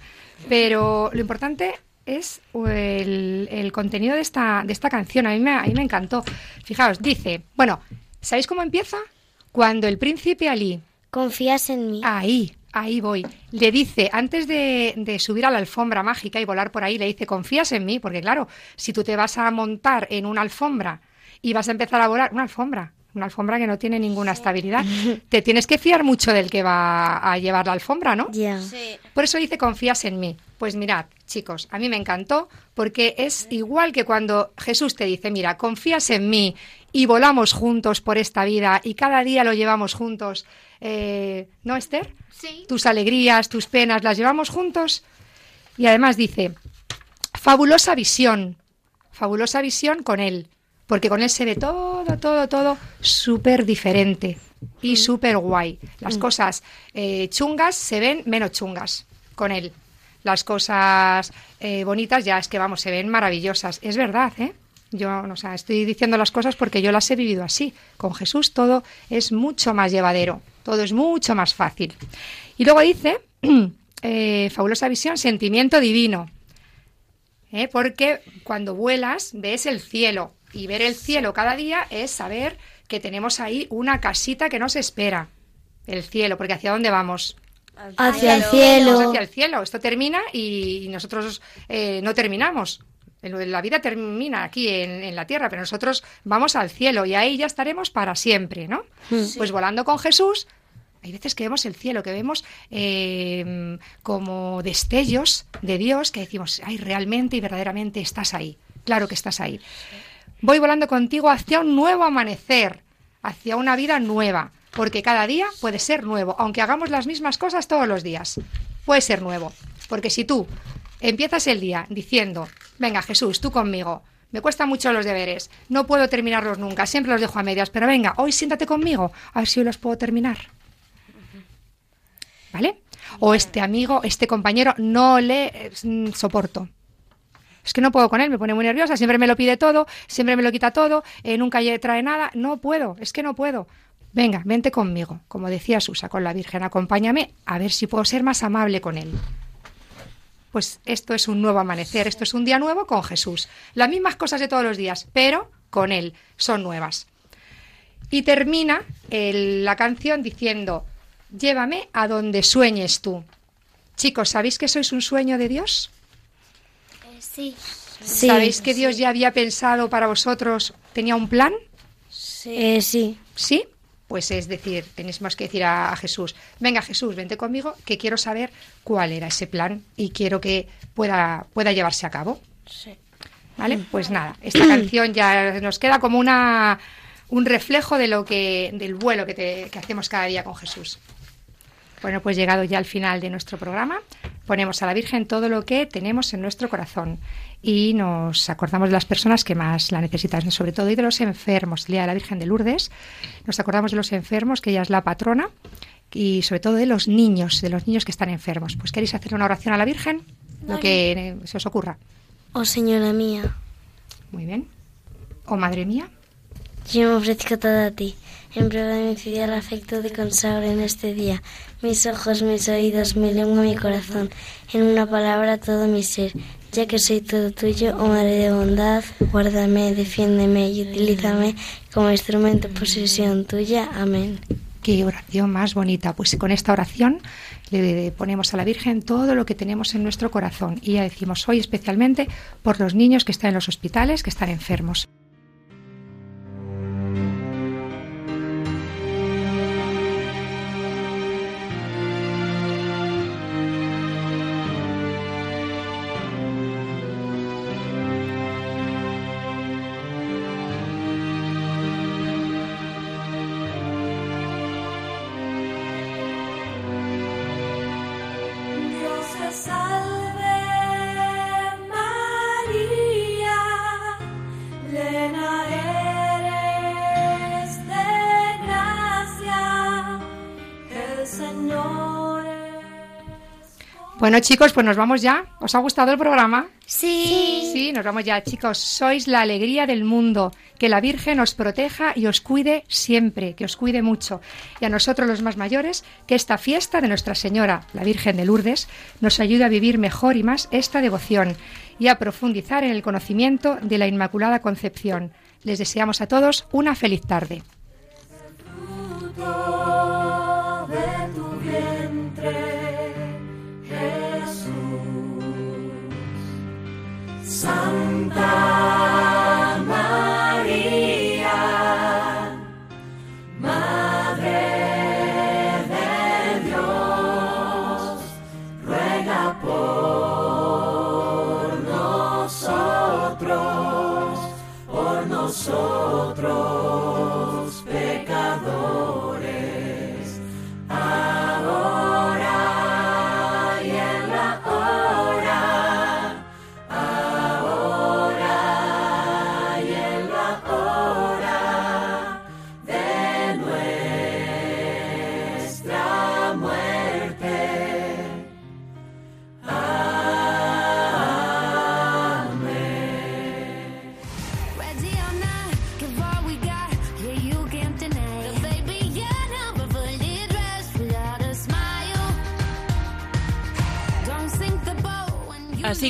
pero lo importante es el, el contenido de esta de esta canción, a mí me a mí me encantó. Fijaos, dice, bueno, ¿sabéis cómo empieza? Cuando el príncipe Ali Confías en mí. Ahí, ahí voy. Le dice, antes de, de, subir a la alfombra mágica y volar por ahí, le dice, confías en mí, porque claro, si tú te vas a montar en una alfombra y vas a empezar a volar, una alfombra, una alfombra que no tiene ninguna estabilidad, te tienes que fiar mucho del que va a llevar la alfombra, ¿no? Sí. Por eso dice, confías en mí. Pues mirad, chicos, a mí me encantó porque es igual que cuando Jesús te dice, mira, confías en mí y volamos juntos por esta vida y cada día lo llevamos juntos. Eh, ¿No, Esther? Sí. Tus alegrías, tus penas, las llevamos juntos. Y además dice, fabulosa visión, fabulosa visión con él, porque con él se ve todo, todo, todo súper diferente y súper guay. Las cosas eh, chungas se ven menos chungas con él. Las cosas eh, bonitas ya es que, vamos, se ven maravillosas. Es verdad, ¿eh? Yo, o sea, estoy diciendo las cosas porque yo las he vivido así. Con Jesús todo es mucho más llevadero, todo es mucho más fácil. Y luego dice, eh, fabulosa visión, sentimiento divino. ¿eh? Porque cuando vuelas ves el cielo y ver el cielo cada día es saber que tenemos ahí una casita que nos espera. El cielo, porque ¿hacia dónde vamos? Hacia el Vamos cielo. hacia el cielo. Esto termina y nosotros eh, no terminamos. La vida termina aquí en, en la tierra, pero nosotros vamos al cielo y ahí ya estaremos para siempre, ¿no? Pues volando con Jesús, hay veces que vemos el cielo, que vemos eh, como destellos de Dios que decimos, ay, realmente y verdaderamente estás ahí. Claro que estás ahí. Voy volando contigo hacia un nuevo amanecer, hacia una vida nueva, porque cada día puede ser nuevo, aunque hagamos las mismas cosas todos los días. Puede ser nuevo, porque si tú empiezas el día diciendo, venga Jesús, tú conmigo, me cuestan mucho los deberes, no puedo terminarlos nunca, siempre los dejo a medias, pero venga, hoy siéntate conmigo, a ver si hoy los puedo terminar. ¿Vale? O este amigo, este compañero, no le eh, mm, soporto. Es que no puedo con él, me pone muy nerviosa, siempre me lo pide todo, siempre me lo quita todo, eh, nunca trae nada, no puedo, es que no puedo. Venga, vente conmigo, como decía Susa con la Virgen, acompáñame a ver si puedo ser más amable con él. Pues esto es un nuevo amanecer, esto es un día nuevo con Jesús. Las mismas cosas de todos los días, pero con él, son nuevas. Y termina el- la canción diciendo, llévame a donde sueñes tú. Chicos, ¿sabéis que sois un sueño de Dios? Sí. Sí. ¿Sabéis que Dios ya había pensado para vosotros, tenía un plan? Eh, sí. ¿Sí? Pues es decir, tenemos que decir a, a Jesús, venga Jesús, vente conmigo, que quiero saber cuál era ese plan y quiero que pueda, pueda llevarse a cabo. ¿Vale? Pues nada, esta canción ya nos queda como una, un reflejo de lo que, del vuelo que, te- que hacemos cada día con Jesús. Bueno, pues llegado ya al final de nuestro programa, ponemos a la Virgen todo lo que tenemos en nuestro corazón y nos acordamos de las personas que más la necesitan, sobre todo y de los enfermos. El Día de la Virgen de Lourdes, nos acordamos de los enfermos, que ella es la patrona, y sobre todo de los niños, de los niños que están enfermos. Pues queréis hacer una oración a la Virgen, lo que se os ocurra. Oh Señora mía, Muy bien. O Madre mía. yo me ofrezco todo a ti. En prueba de mi afecto te consagro en este día. Mis ojos, mis oídos, mi lengua, mi corazón. En una palabra todo mi ser. Ya que soy todo tuyo, oh Madre de bondad, guárdame, defiéndeme y utilízame como instrumento de posesión tuya. Amén. Qué oración más bonita. Pues con esta oración le ponemos a la Virgen todo lo que tenemos en nuestro corazón y ya decimos hoy especialmente por los niños que están en los hospitales, que están enfermos. Bueno, chicos, pues nos vamos ya. ¿Os ha gustado el programa? Sí. Sí, nos vamos ya, chicos. Sois la alegría del mundo. Que la Virgen os proteja y os cuide siempre, que os cuide mucho. Y a nosotros los más mayores, que esta fiesta de Nuestra Señora, la Virgen de Lourdes, nos ayude a vivir mejor y más esta devoción y a profundizar en el conocimiento de la Inmaculada Concepción. Les deseamos a todos una feliz tarde.